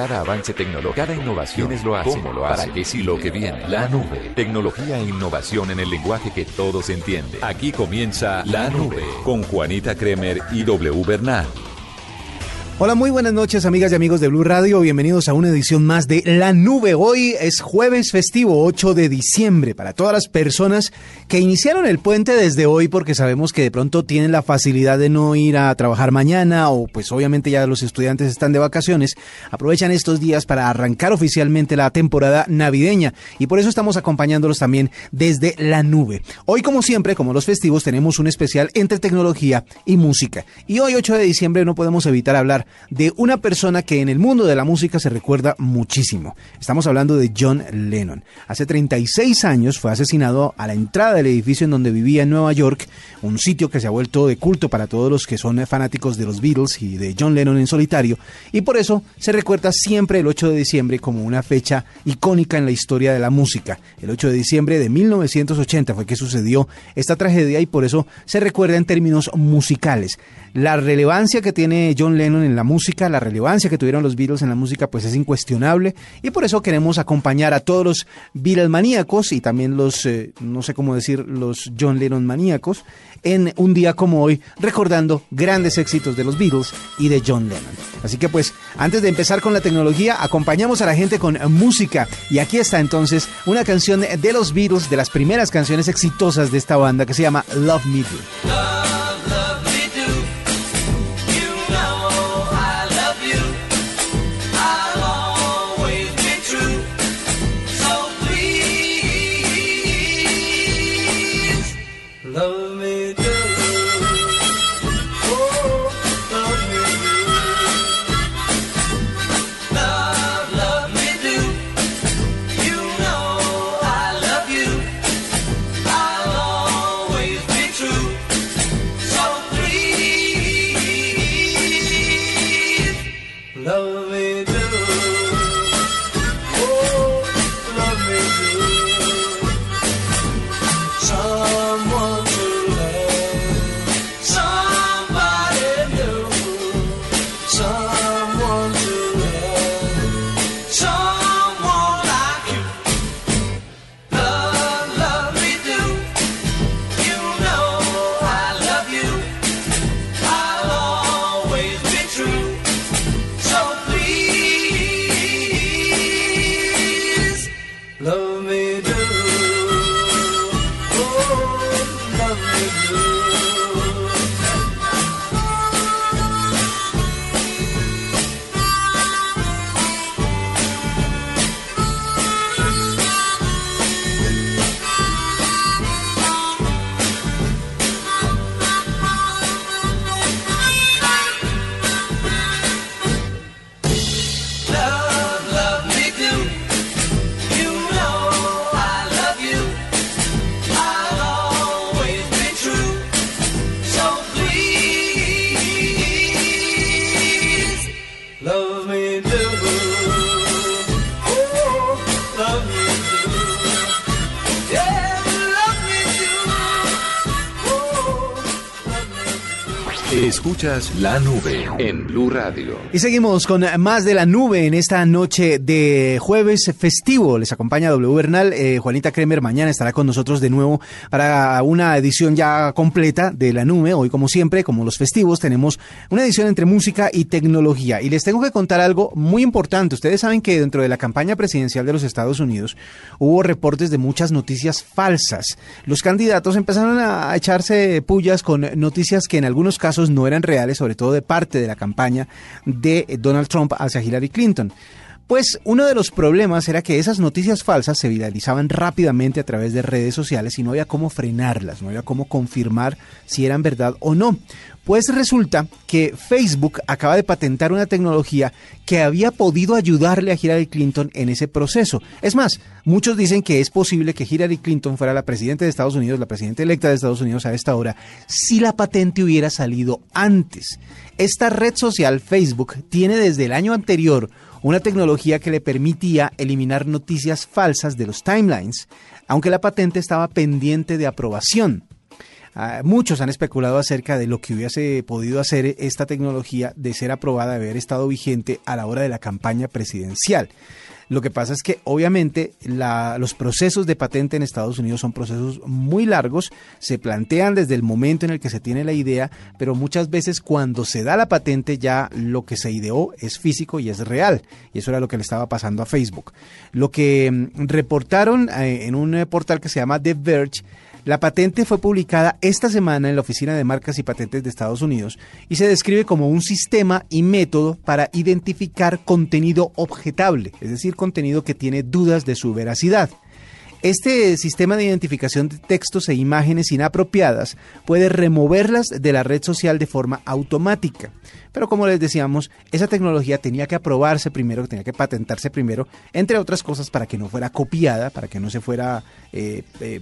Cada avance tecnológico, cada innovación es lo hace, cómo lo hace, para qué sí lo que viene. La nube, tecnología e innovación en el lenguaje que todos entienden. Aquí comienza La Nube con Juanita Kremer y W Bernal. Hola, muy buenas noches amigas y amigos de Blue Radio, bienvenidos a una edición más de La Nube. Hoy es jueves festivo 8 de diciembre para todas las personas que iniciaron el puente desde hoy porque sabemos que de pronto tienen la facilidad de no ir a trabajar mañana o pues obviamente ya los estudiantes están de vacaciones, aprovechan estos días para arrancar oficialmente la temporada navideña y por eso estamos acompañándolos también desde La Nube. Hoy como siempre, como los festivos, tenemos un especial entre tecnología y música y hoy 8 de diciembre no podemos evitar hablar de una persona que en el mundo de la música se recuerda muchísimo. Estamos hablando de John Lennon. Hace 36 años fue asesinado a la entrada del edificio en donde vivía en Nueva York, un sitio que se ha vuelto de culto para todos los que son fanáticos de los Beatles y de John Lennon en solitario, y por eso se recuerda siempre el 8 de diciembre como una fecha icónica en la historia de la música. El 8 de diciembre de 1980 fue que sucedió esta tragedia y por eso se recuerda en términos musicales. La relevancia que tiene John Lennon en la música, la relevancia que tuvieron los Beatles en la música, pues es incuestionable y por eso queremos acompañar a todos los Beatles maníacos y también los, eh, no sé cómo decir, los John Lennon maníacos en un día como hoy, recordando grandes éxitos de los Beatles y de John Lennon. Así que pues, antes de empezar con la tecnología, acompañamos a la gente con música y aquí está entonces una canción de los Beatles, de las primeras canciones exitosas de esta banda que se llama Love Me Do. Love me do. love me do, oh, love me do. La nube en Blue Radio. Y seguimos con más de la nube en esta noche de jueves festivo. Les acompaña W. Eh, Juanita Kremer mañana estará con nosotros de nuevo para una edición ya completa de la nube. Hoy, como siempre, como los festivos, tenemos una edición entre música y tecnología. Y les tengo que contar algo muy importante. Ustedes saben que dentro de la campaña presidencial de los Estados Unidos hubo reportes de muchas noticias falsas. Los candidatos empezaron a echarse pullas con noticias que en algunos casos no eran reales, sobre todo de parte de la campaña de Donald Trump hacia Hillary Clinton. Pues uno de los problemas era que esas noticias falsas se viralizaban rápidamente a través de redes sociales y no había cómo frenarlas, no había cómo confirmar si eran verdad o no. Pues resulta que Facebook acaba de patentar una tecnología que había podido ayudarle a Hillary Clinton en ese proceso. Es más, muchos dicen que es posible que Hillary Clinton fuera la presidenta de Estados Unidos, la presidenta electa de Estados Unidos a esta hora, si la patente hubiera salido antes. Esta red social, Facebook, tiene desde el año anterior una tecnología que le permitía eliminar noticias falsas de los timelines, aunque la patente estaba pendiente de aprobación. ah, muchos han especulado acerca de lo que hubiese podido hacer esta tecnología de ser aprobada, de haber estado vigente a la hora de la campaña presidencial. Lo que pasa es que obviamente los procesos de patente en Estados Unidos son procesos muy largos, se plantean desde el momento en el que se tiene la idea, pero muchas veces cuando se da la patente ya lo que se ideó es físico y es real. Y eso era lo que le estaba pasando a Facebook. Lo que mm, reportaron eh, en un eh, portal que se llama The Verge la patente fue publicada esta semana en la Oficina de Marcas y Patentes de Estados Unidos y se describe como un sistema y método para identificar contenido objetable, es decir, contenido que tiene dudas de su veracidad. Este sistema de identificación de textos e imágenes inapropiadas puede removerlas de la red social de forma automática. Pero como les decíamos, esa tecnología tenía que aprobarse primero, tenía que patentarse primero, entre otras cosas para que no fuera copiada, para que no se fuera eh, eh,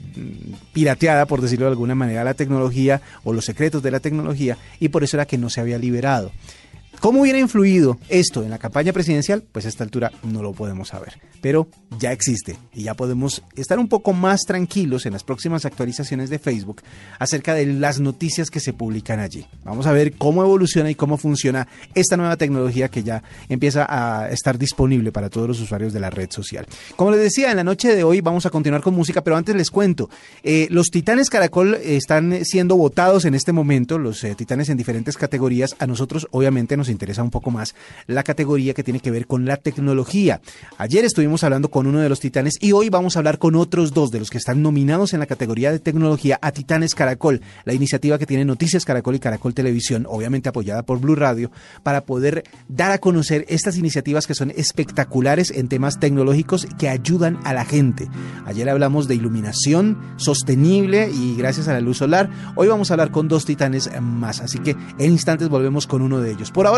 pirateada, por decirlo de alguna manera, la tecnología o los secretos de la tecnología, y por eso era que no se había liberado. ¿Cómo hubiera influido esto en la campaña presidencial? Pues a esta altura no lo podemos saber, pero ya existe y ya podemos estar un poco más tranquilos en las próximas actualizaciones de Facebook acerca de las noticias que se publican allí. Vamos a ver cómo evoluciona y cómo funciona esta nueva tecnología que ya empieza a estar disponible para todos los usuarios de la red social. Como les decía, en la noche de hoy vamos a continuar con música, pero antes les cuento, eh, los Titanes Caracol están siendo votados en este momento, los eh, Titanes en diferentes categorías. A nosotros obviamente nos interesa un poco más la categoría que tiene que ver con la tecnología. Ayer estuvimos hablando con uno de los titanes y hoy vamos a hablar con otros dos de los que están nominados en la categoría de tecnología a Titanes Caracol, la iniciativa que tiene Noticias Caracol y Caracol Televisión, obviamente apoyada por Blue Radio, para poder dar a conocer estas iniciativas que son espectaculares en temas tecnológicos que ayudan a la gente. Ayer hablamos de iluminación sostenible y gracias a la luz solar. Hoy vamos a hablar con dos titanes más, así que en instantes volvemos con uno de ellos. Por ahora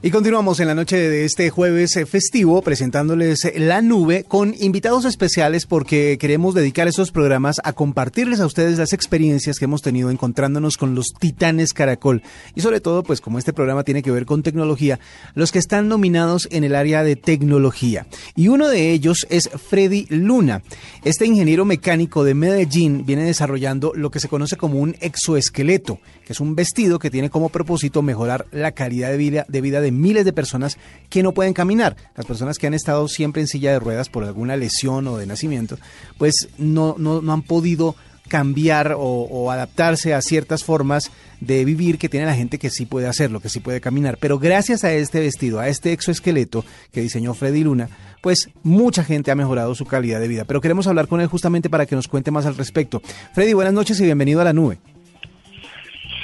Y continuamos en la noche de este jueves eh, festivo presentándoles eh, la nube con invitados especiales porque queremos dedicar esos programas a compartirles a ustedes las experiencias que hemos tenido encontrándonos con los titanes caracol. Y sobre todo, pues como este programa tiene que ver con tecnología, los que están nominados en el área de tecnología. Y uno de ellos es Freddy Luna. Este ingeniero mecánico de Medellín viene desarrollando lo que se conoce como un exoesqueleto, que es un vestido que tiene como propósito mejorar la calidad de vida de, vida de miles de personas que no pueden caminar. Las personas que han estado siempre en silla de ruedas por alguna lesión o de nacimiento, pues no, no, no han podido cambiar o, adaptarse a ciertas formas de vivir que tiene la gente que sí puede hacerlo, que sí puede caminar. Pero gracias a este vestido, a este exoesqueleto que diseñó Freddy Luna, pues mucha gente ha mejorado su calidad de vida. Pero queremos hablar con él justamente para que nos cuente más al respecto. Freddy, buenas noches y bienvenido a la nube.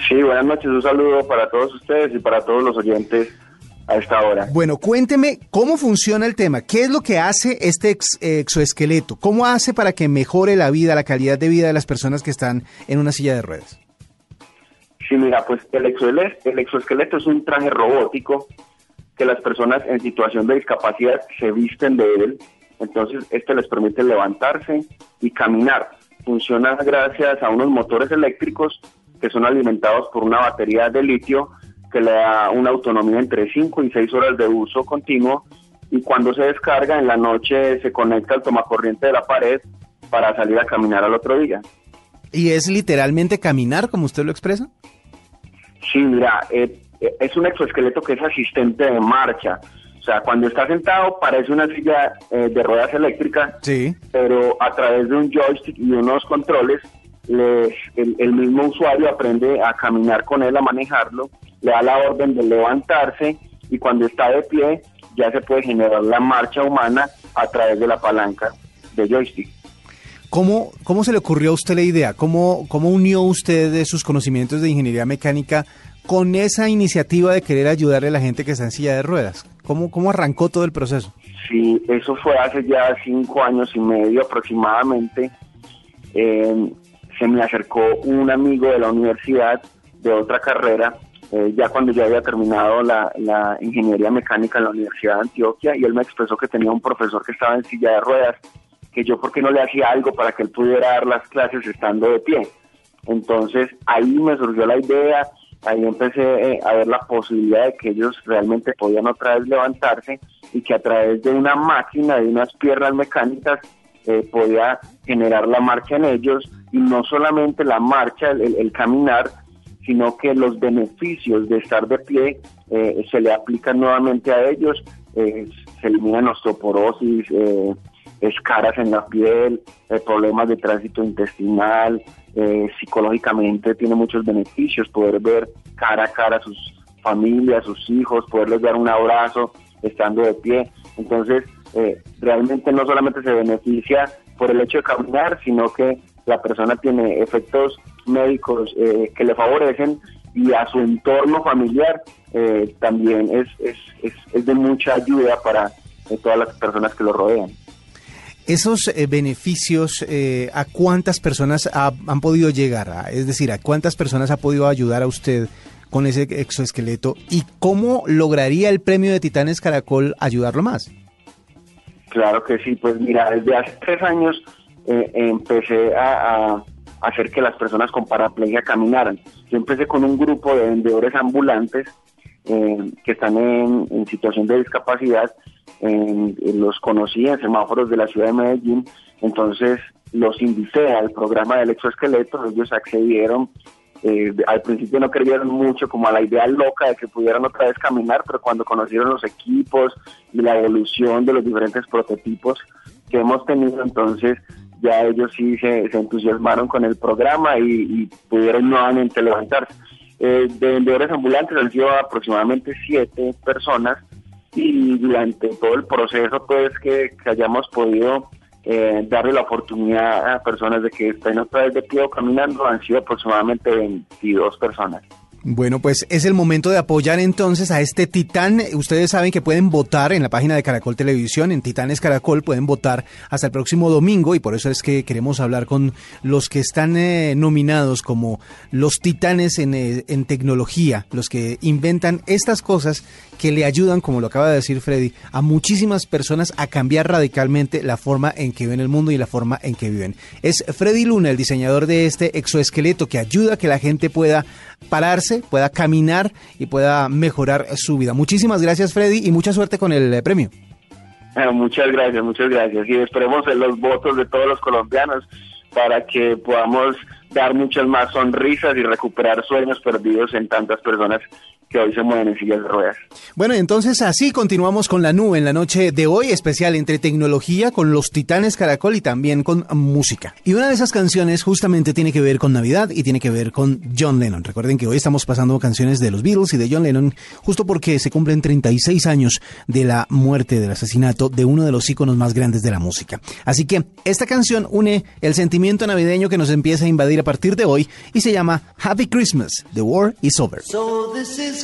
Sí, buenas noches. Un saludo para todos ustedes y para todos los oyentes a esta hora. Bueno, cuénteme cómo funciona el tema. ¿Qué es lo que hace este exoesqueleto? ¿Cómo hace para que mejore la vida, la calidad de vida de las personas que están en una silla de ruedas? Sí, mira, pues el exoesqueleto, el exoesqueleto es un traje robótico que las personas en situación de discapacidad se visten de él. Entonces, este les permite levantarse y caminar. Funciona gracias a unos motores eléctricos que son alimentados por una batería de litio que le da una autonomía entre 5 y 6 horas de uso continuo y cuando se descarga en la noche se conecta al tomacorriente de la pared para salir a caminar al otro día. ¿Y es literalmente caminar, como usted lo expresa? Sí, mira, eh, eh, es un exoesqueleto que es asistente de marcha. O sea, cuando está sentado parece una silla eh, de ruedas eléctricas, sí. pero a través de un joystick y unos controles, el, el, mismo usuario aprende a caminar con él, a manejarlo le da la orden de levantarse y cuando está de pie ya se puede generar la marcha humana a través de la palanca de joystick. ¿Cómo, cómo se le ocurrió a usted la idea? ¿Cómo, ¿Cómo unió usted de sus conocimientos de ingeniería mecánica con esa iniciativa de querer ayudarle a la gente que está en silla de ruedas? ¿Cómo, cómo arrancó todo el proceso? Sí, eso fue hace ya cinco años y medio aproximadamente. Eh, se me acercó un amigo de la universidad de otra carrera eh, ya cuando yo había terminado la, ingeniería mecánica en la Universidad de Antioquia y él me expresó que tenía un profesor que estaba en silla de ruedas, que yo por qué no le hacía algo para que él pudiera dar las clases estando de pie. Entonces ahí me surgió la idea, ahí empecé eh, a ver la posibilidad de que ellos realmente podían otra vez levantarse y que a través de una máquina, de unas piernas mecánicas, eh, podía generar la marcha en ellos y no solamente la marcha, el caminar, sino que los beneficios de estar de pie eh, se le aplican nuevamente a ellos, eh, se eliminan osteoporosis, eh, escaras en la piel, problemas de tránsito intestinal, psicológicamente tiene muchos beneficios, poder ver cara a cara a sus familias, a sus hijos, poderles dar un abrazo estando de pie. Entonces, realmente no solamente se beneficia por el hecho de caminar, sino que la persona tiene efectos médicos eh, que le favorecen y a su entorno familiar eh, también es, es, es, de mucha ayuda para eh, todas las personas que lo rodean. Esos beneficios, ¿a cuántas personas han podido llegar? es decir, ¿a cuántas personas ha podido ayudar a usted con ese exoesqueleto? ¿Y cómo lograría el premio de Titanes Caracol ayudarlo más? Claro que sí, pues mira, desde hace tres años empecé a hacer que las personas con paraplegia caminaran. Yo empecé con un grupo de vendedores ambulantes eh, que están en, situación de discapacidad, los conocí en semáforos de la ciudad de Medellín, entonces los invité al programa del exoesqueleto, ellos accedieron, eh, al principio no creyeron mucho como a la idea loca de que pudieran otra vez caminar, pero cuando conocieron los equipos y la evolución de los diferentes prototipos que hemos tenido, entonces ya ellos sí se, entusiasmaron con el programa y, pudieron nuevamente levantarse. Eh, de vendedores ambulantes han sido aproximadamente siete personas y durante todo el proceso pues que, hayamos podido eh, darle la oportunidad a personas de que estén otra vez de pie o caminando han sido aproximadamente 22 personas. Bueno, pues es el momento de apoyar entonces a este titán. Ustedes saben que pueden votar en la página de Caracol Televisión, en Titanes Caracol, pueden votar hasta el próximo domingo y por eso es que queremos hablar con los que están eh, nominados como los titanes en, eh, en tecnología, los que inventan estas cosas que le ayudan, como lo acaba de decir Freddy, a muchísimas personas a cambiar radicalmente la forma en que ven el mundo y la forma en que viven. Es Freddy Luna, el diseñador de este exoesqueleto que ayuda a que la gente pueda pararse, pueda caminar y pueda mejorar su vida. Muchísimas gracias Freddy y mucha suerte con el eh, premio. muchas gracias, muchas gracias. Y esperemos en los votos de todos los colombianos para que podamos dar muchas más sonrisas y recuperar sueños perdidos en tantas personas que hoy se mueven en sillas de ruedas. Bueno, entonces así continuamos con la nube en la noche de hoy, especial entre tecnología, con los Titanes Caracol y también con música. Y una de esas canciones justamente tiene que ver con Navidad y tiene que ver con John Lennon. Recuerden que hoy estamos pasando canciones de los Beatles y de John Lennon justo porque se cumplen 36 años de la muerte, del asesinato de uno de los íconos más grandes de la música. Así que esta canción une el sentimiento navideño que nos empieza a invadir a partir de hoy y se llama Happy Christmas, The War is Over. So this is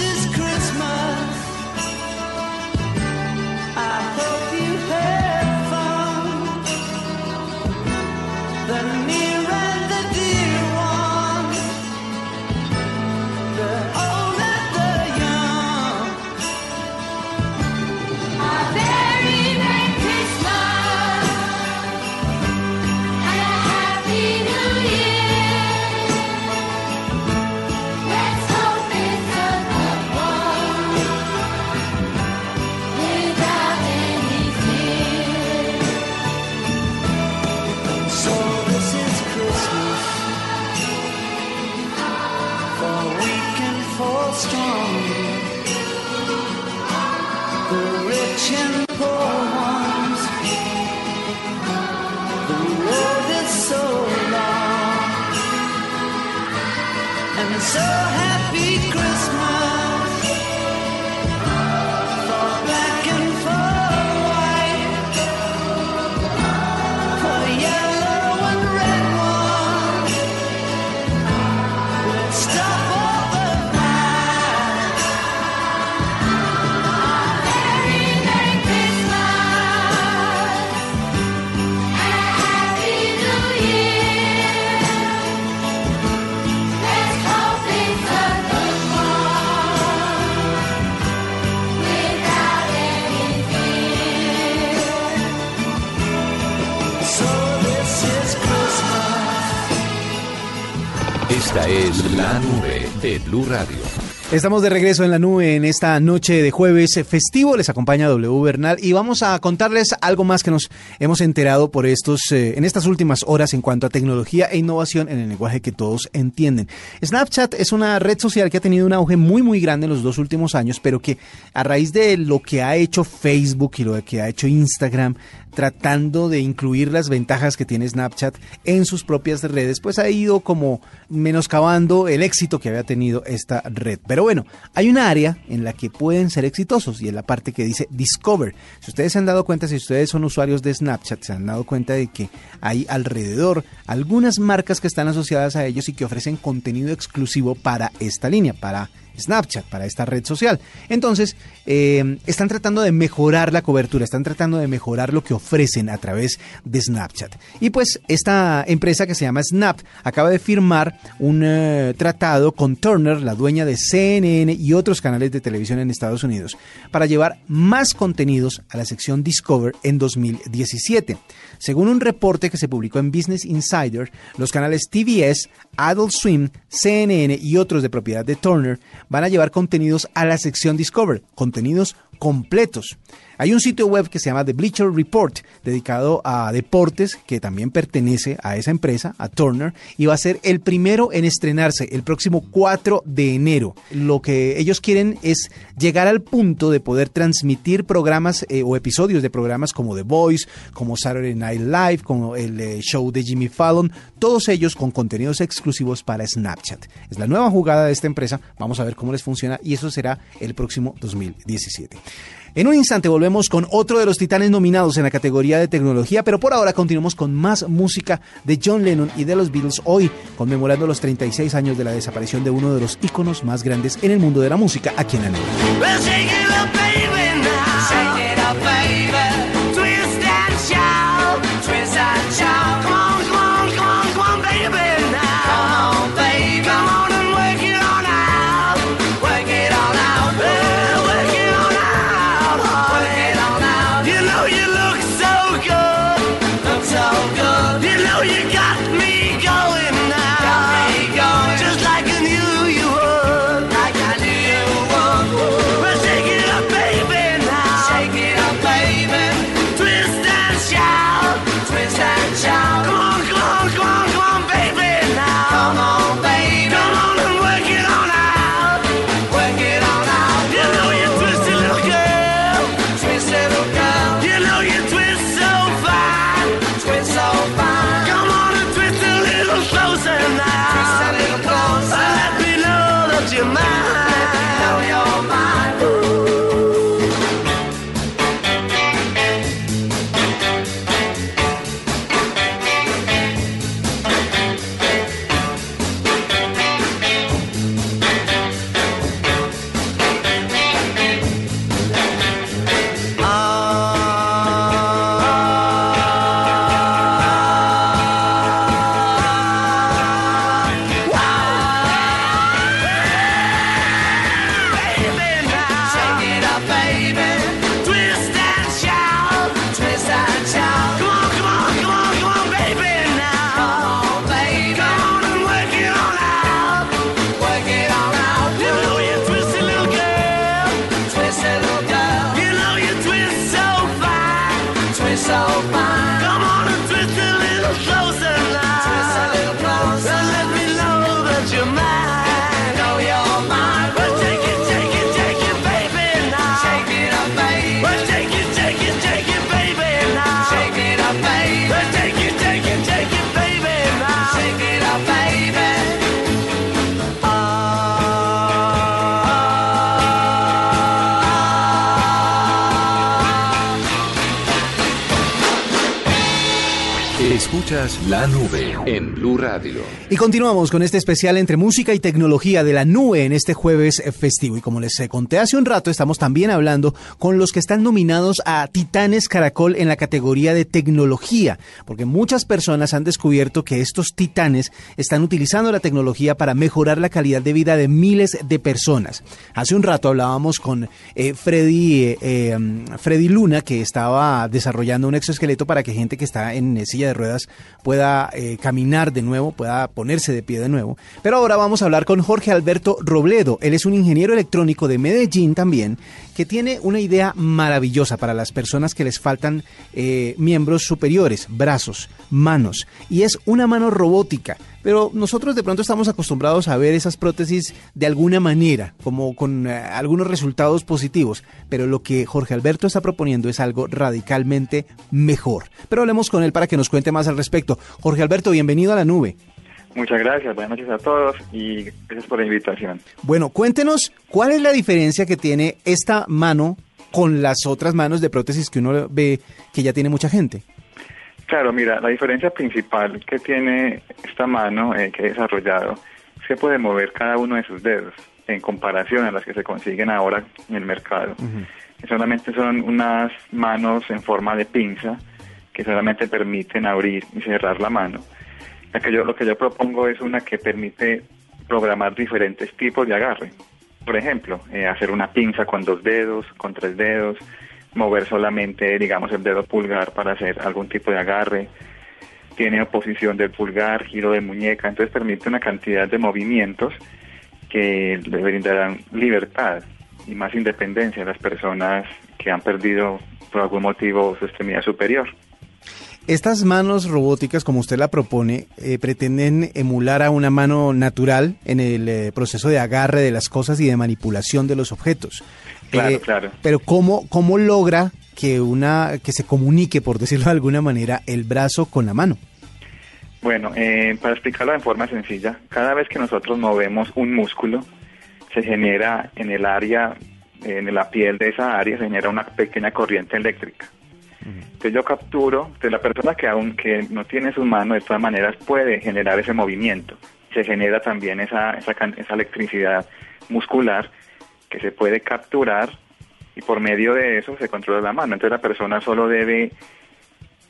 Catching Esta es la nube de Blue Radio. Estamos de regreso en la nube en esta noche de jueves festivo. Les acompaña W Bernal y vamos a contarles algo más que nos hemos enterado por estos eh, en estas últimas horas en cuanto a tecnología e innovación en el lenguaje que todos entienden. Snapchat es una red social que ha tenido un auge muy muy grande en los dos últimos años, pero que a raíz de lo que ha hecho Facebook y lo que ha hecho Instagram tratando de incluir las ventajas que tiene Snapchat en sus propias redes, pues ha ido como menoscabando el éxito que había tenido esta red. Pero bueno, hay una área en la que pueden ser exitosos y es la parte que dice Discover. Si ustedes se han dado cuenta, si ustedes son usuarios de Snapchat, se han dado cuenta de que hay alrededor algunas marcas que están asociadas a ellos y que ofrecen contenido exclusivo para esta línea, para Snapchat, para esta red social. Entonces, eh, están tratando de mejorar la cobertura, están tratando de mejorar lo que ofrecen a través de Snapchat. Y pues esta empresa que se llama Snap acaba de firmar un eh, tratado con Turner, la dueña de CNN y otros canales de televisión en Estados Unidos, para llevar más contenidos a la sección Discover en 2017. Según un reporte que se publicó en Business Insider, los canales TBS, Adult Swim, CNN y otros de propiedad de Turner van a llevar contenidos a la sección Discover, contenidos completos. Hay un sitio web que se llama The Bleacher Report, dedicado a deportes, que también pertenece a esa empresa, a Turner, y va a ser el primero en estrenarse el próximo 4 de enero. Lo que ellos quieren es llegar al punto de poder transmitir programas eh, o episodios de programas como The Voice, como Saturday Night Live, como el eh, show de Jimmy Fallon, todos ellos con contenidos exclusivos para Snapchat. Es la nueva jugada de esta empresa, vamos a ver cómo les funciona y eso será el próximo 2017. En un instante volvemos con otro de los titanes nominados en la categoría de tecnología, pero por ahora continuamos con más música de John Lennon y de los Beatles hoy, conmemorando los 36 años de la desaparición de uno de los íconos más grandes en el mundo de la música aquí en la. La nube en Blue Radio. Y continuamos con este especial entre música y tecnología de la nube en este jueves eh, festivo. Y como les eh, conté hace un rato, estamos también hablando con los que están nominados a Titanes Caracol en la categoría de tecnología, porque muchas personas han descubierto que estos titanes están utilizando la tecnología para mejorar la calidad de vida de miles de personas. Hace un rato hablábamos con eh, Freddy, mm, Freddy Luna, que estaba desarrollando un exoesqueleto para que gente que está en silla de ruedas pueda eh, caminar de nuevo, pueda ponerse de pie de nuevo. Pero ahora vamos a hablar con Jorge Alberto Robledo. Él es un ingeniero electrónico de Medellín también, que tiene una idea maravillosa para las personas que les faltan eh, miembros superiores, brazos, manos. Y es una mano robótica. Pero nosotros de pronto estamos acostumbrados a ver esas prótesis de alguna manera, como con eh, algunos resultados positivos. Pero lo que Jorge Alberto está proponiendo es algo radicalmente mejor. Pero hablemos con él para que nos cuente más al respecto. Jorge Alberto, bienvenido a la nube. Muchas gracias, buenas noches a todos y gracias por la invitación. Bueno, cuéntenos cuál es la diferencia que tiene esta mano con las otras manos de prótesis que uno ve que ya tiene mucha gente. Claro, mira, la diferencia principal que tiene esta mano eh, que he desarrollado es que puede mover cada uno de sus dedos en comparación a las que se consiguen ahora en el mercado. Solamente son unas manos en forma de pinza que solamente permiten abrir y cerrar la mano. La que yo, lo que yo propongo es una que permite programar diferentes tipos de agarre. Por ejemplo, eh, hacer una pinza con dos dedos, con tres dedos, mover solamente, digamos, el dedo pulgar para hacer algún tipo de agarre. Tiene oposición del pulgar, giro de muñeca, entonces permite una cantidad de movimientos que le brindarán libertad y más independencia a las personas que han perdido por algún motivo su extremidad superior. Estas manos robóticas, como usted la propone, eh, pretenden emular a una mano natural en el eh, proceso de agarre de las cosas y de manipulación de los objetos. Claro, Eh, claro. Pero ¿cómo, ¿cómo logra que, una, que se comunique, por decirlo de alguna manera, el brazo con la mano? Bueno, eh, para explicarlo de forma sencilla, cada vez que nosotros movemos un músculo, se genera en el área, en la piel de esa área, se genera una pequeña corriente eléctrica. Entonces yo capturo, entonces la persona que aún que no tiene su mano de todas maneras puede generar ese movimiento. Se genera también esa, esa, esa electricidad muscular que se puede capturar y por medio de eso se controla la mano. Entonces la persona solo debe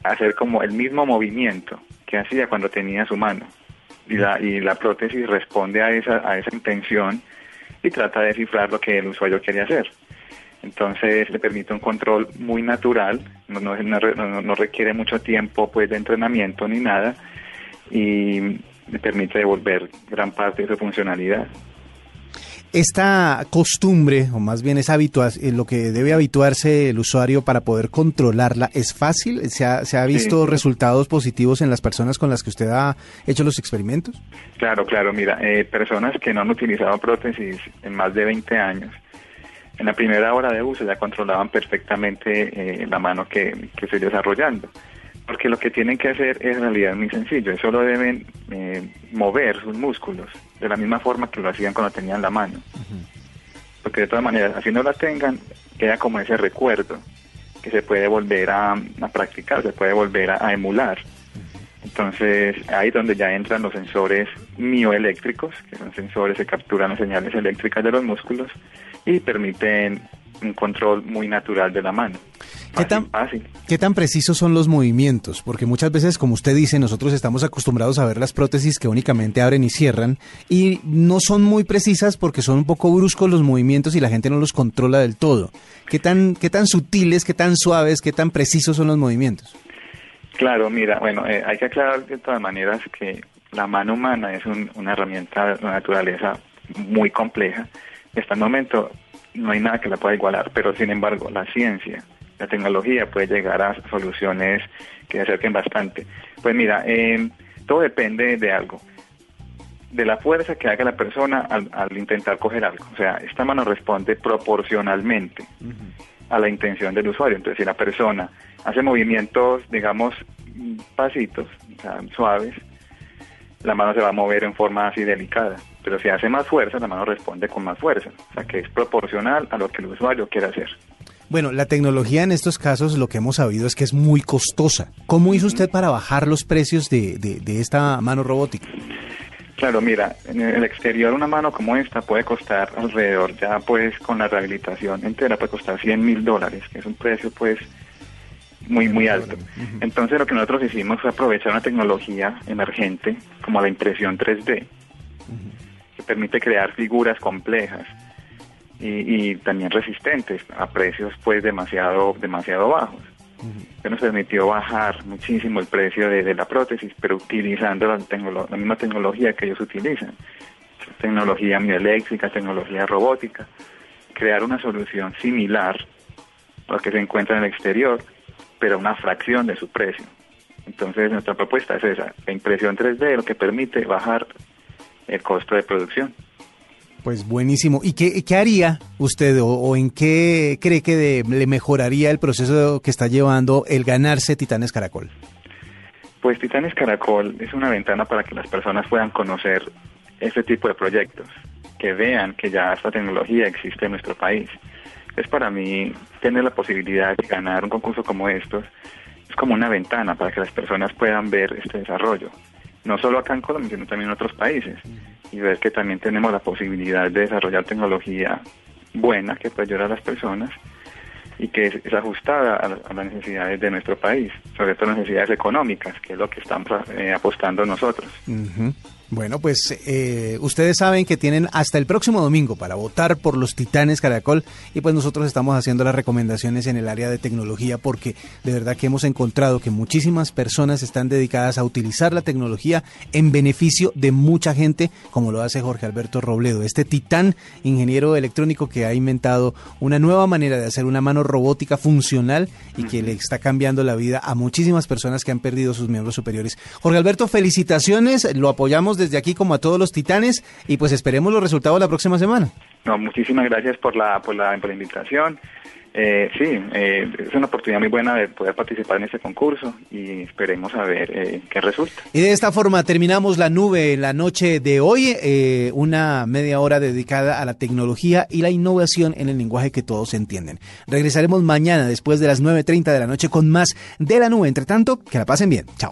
hacer como el mismo movimiento que hacía cuando tenía su mano. Y la, y la prótesis responde a esa, a esa intención y trata de descifrar lo que el usuario quiere hacer. Entonces le permite un control muy natural, no, no, no- no requiere mucho tiempo pues de entrenamiento ni nada y le permite devolver gran parte de su funcionalidad. Esta costumbre, o más bien es habitua- eh, lo que debe habituarse el usuario para poder controlarla, ¿es fácil? ¿Se ha, se ha visto Sí. resultados positivos en las personas con las que usted ha hecho los experimentos? Claro, claro, mira, eh, personas que no han utilizado prótesis en más de 20 años, en la primera hora de uso ya controlaban perfectamente eh, la mano que, que estoy desarrollando. Porque lo que tienen que hacer es en realidad muy sencillo, solo deben eh, mover sus músculos de la misma forma que lo hacían cuando tenían la mano. Porque de todas maneras, así no la tengan, queda como ese recuerdo que se puede volver a, a practicar, se puede volver a, a emular. Entonces, ahí es donde ya entran los sensores mioeléctricos, que son sensores que capturan las señales eléctricas de los músculos y permiten un control muy natural de la mano. ¿Qué tan, fácil. ¿Qué tan precisos son los movimientos? Porque muchas veces, como usted dice, nosotros estamos acostumbrados a ver las prótesis que únicamente abren y cierran y no son muy precisas porque son un poco bruscos los movimientos y la gente no los controla del todo. ¿Qué tan, qué tan sutiles, qué tan suaves, qué tan precisos son los movimientos? Claro, mira, bueno, eh, hay que aclarar de todas maneras que la mano humana es un- una herramienta de naturaleza muy compleja. Hasta el momento no hay nada que la pueda igualar, pero sin embargo la ciencia, la tecnología puede llegar a soluciones que se acerquen bastante. Pues mira, eh, todo depende de algo, de la fuerza que haga la persona al, al intentar coger algo. O sea, esta mano responde proporcionalmente a la intención del usuario. Entonces, si la persona hace movimientos, digamos, pasitos, o sea, suaves, la mano se va a mover en forma así delicada. Pero si hace más fuerza, la mano responde con más fuerza. O sea, que es proporcional a lo que el usuario quiere hacer. Bueno, la tecnología en estos casos lo que hemos sabido es que es muy costosa. ¿Cómo hizo usted para bajar los precios de, de- de esta mano robótica? Claro, mira, en el exterior una mano como esta puede costar alrededor, ya pues con la rehabilitación entera puede costar 100 mil dólares, que es un precio pues muy, muy alto. Entonces lo que nosotros hicimos fue aprovechar una tecnología emergente como la impresión 3D, que permite crear figuras complejas y, y también resistentes a precios pues demasiado, demasiado bajos. que nos permitió bajar muchísimo el precio de, de la prótesis, pero utilizando la, la misma tecnología que ellos utilizan. Tecnología mioeléctrica, tecnología robótica. Crear una solución similar a lo que se encuentra en el exterior, pero a una fracción de su precio. Entonces nuestra propuesta es esa, la impresión 3D, lo que permite bajar el costo de producción. Pues buenísimo. ¿Y qué, qué haría usted o, en qué cree que de- le mejoraría el proceso que está llevando el ganarse Titanes Caracol? Pues Titanes Caracol es una ventana para que las personas puedan conocer este tipo de proyectos, que vean que ya esta tecnología existe en nuestro país. Es para mí tener la posibilidad de ganar un concurso como estos, es como una ventana para que las personas puedan ver este desarrollo, no solo acá en Colombia, sino también en otros países, y ver que también tenemos la posibilidad de desarrollar tecnología buena que puede ayudar a las personas y que es, ajustada a, a las necesidades de nuestro país, sobre todo las necesidades económicas, que es lo que están eh, apostando nosotros. Bueno, pues eh, ustedes saben que tienen hasta el próximo domingo para votar por los Titanes Caracol y pues nosotros estamos haciendo las recomendaciones en el área de tecnología porque de verdad que hemos encontrado que muchísimas personas están dedicadas a utilizar la tecnología en beneficio de mucha gente, como lo hace Jorge Alberto Robledo, este titán ingeniero electrónico que ha inventado una nueva manera de hacer una mano robótica funcional y que le está cambiando la vida a muchísimas personas que han perdido sus miembros superiores. Jorge Alberto, felicitaciones, lo apoyamos desde aquí como a todos los titanes y pues esperemos los resultados la próxima semana. No, muchísimas gracias por la, por la, por la invitación. Eh, sí, eh, es una oportunidad muy buena de poder participar en este concurso y esperemos a ver eh, qué resulta. Y de esta forma terminamos la nube en la noche de hoy, eh, una media hora dedicada a la tecnología y la innovación en el lenguaje que todos entienden. Regresaremos mañana después de las 9.30 de la noche con más de la nube. Entre tanto, que la pasen bien. Chao.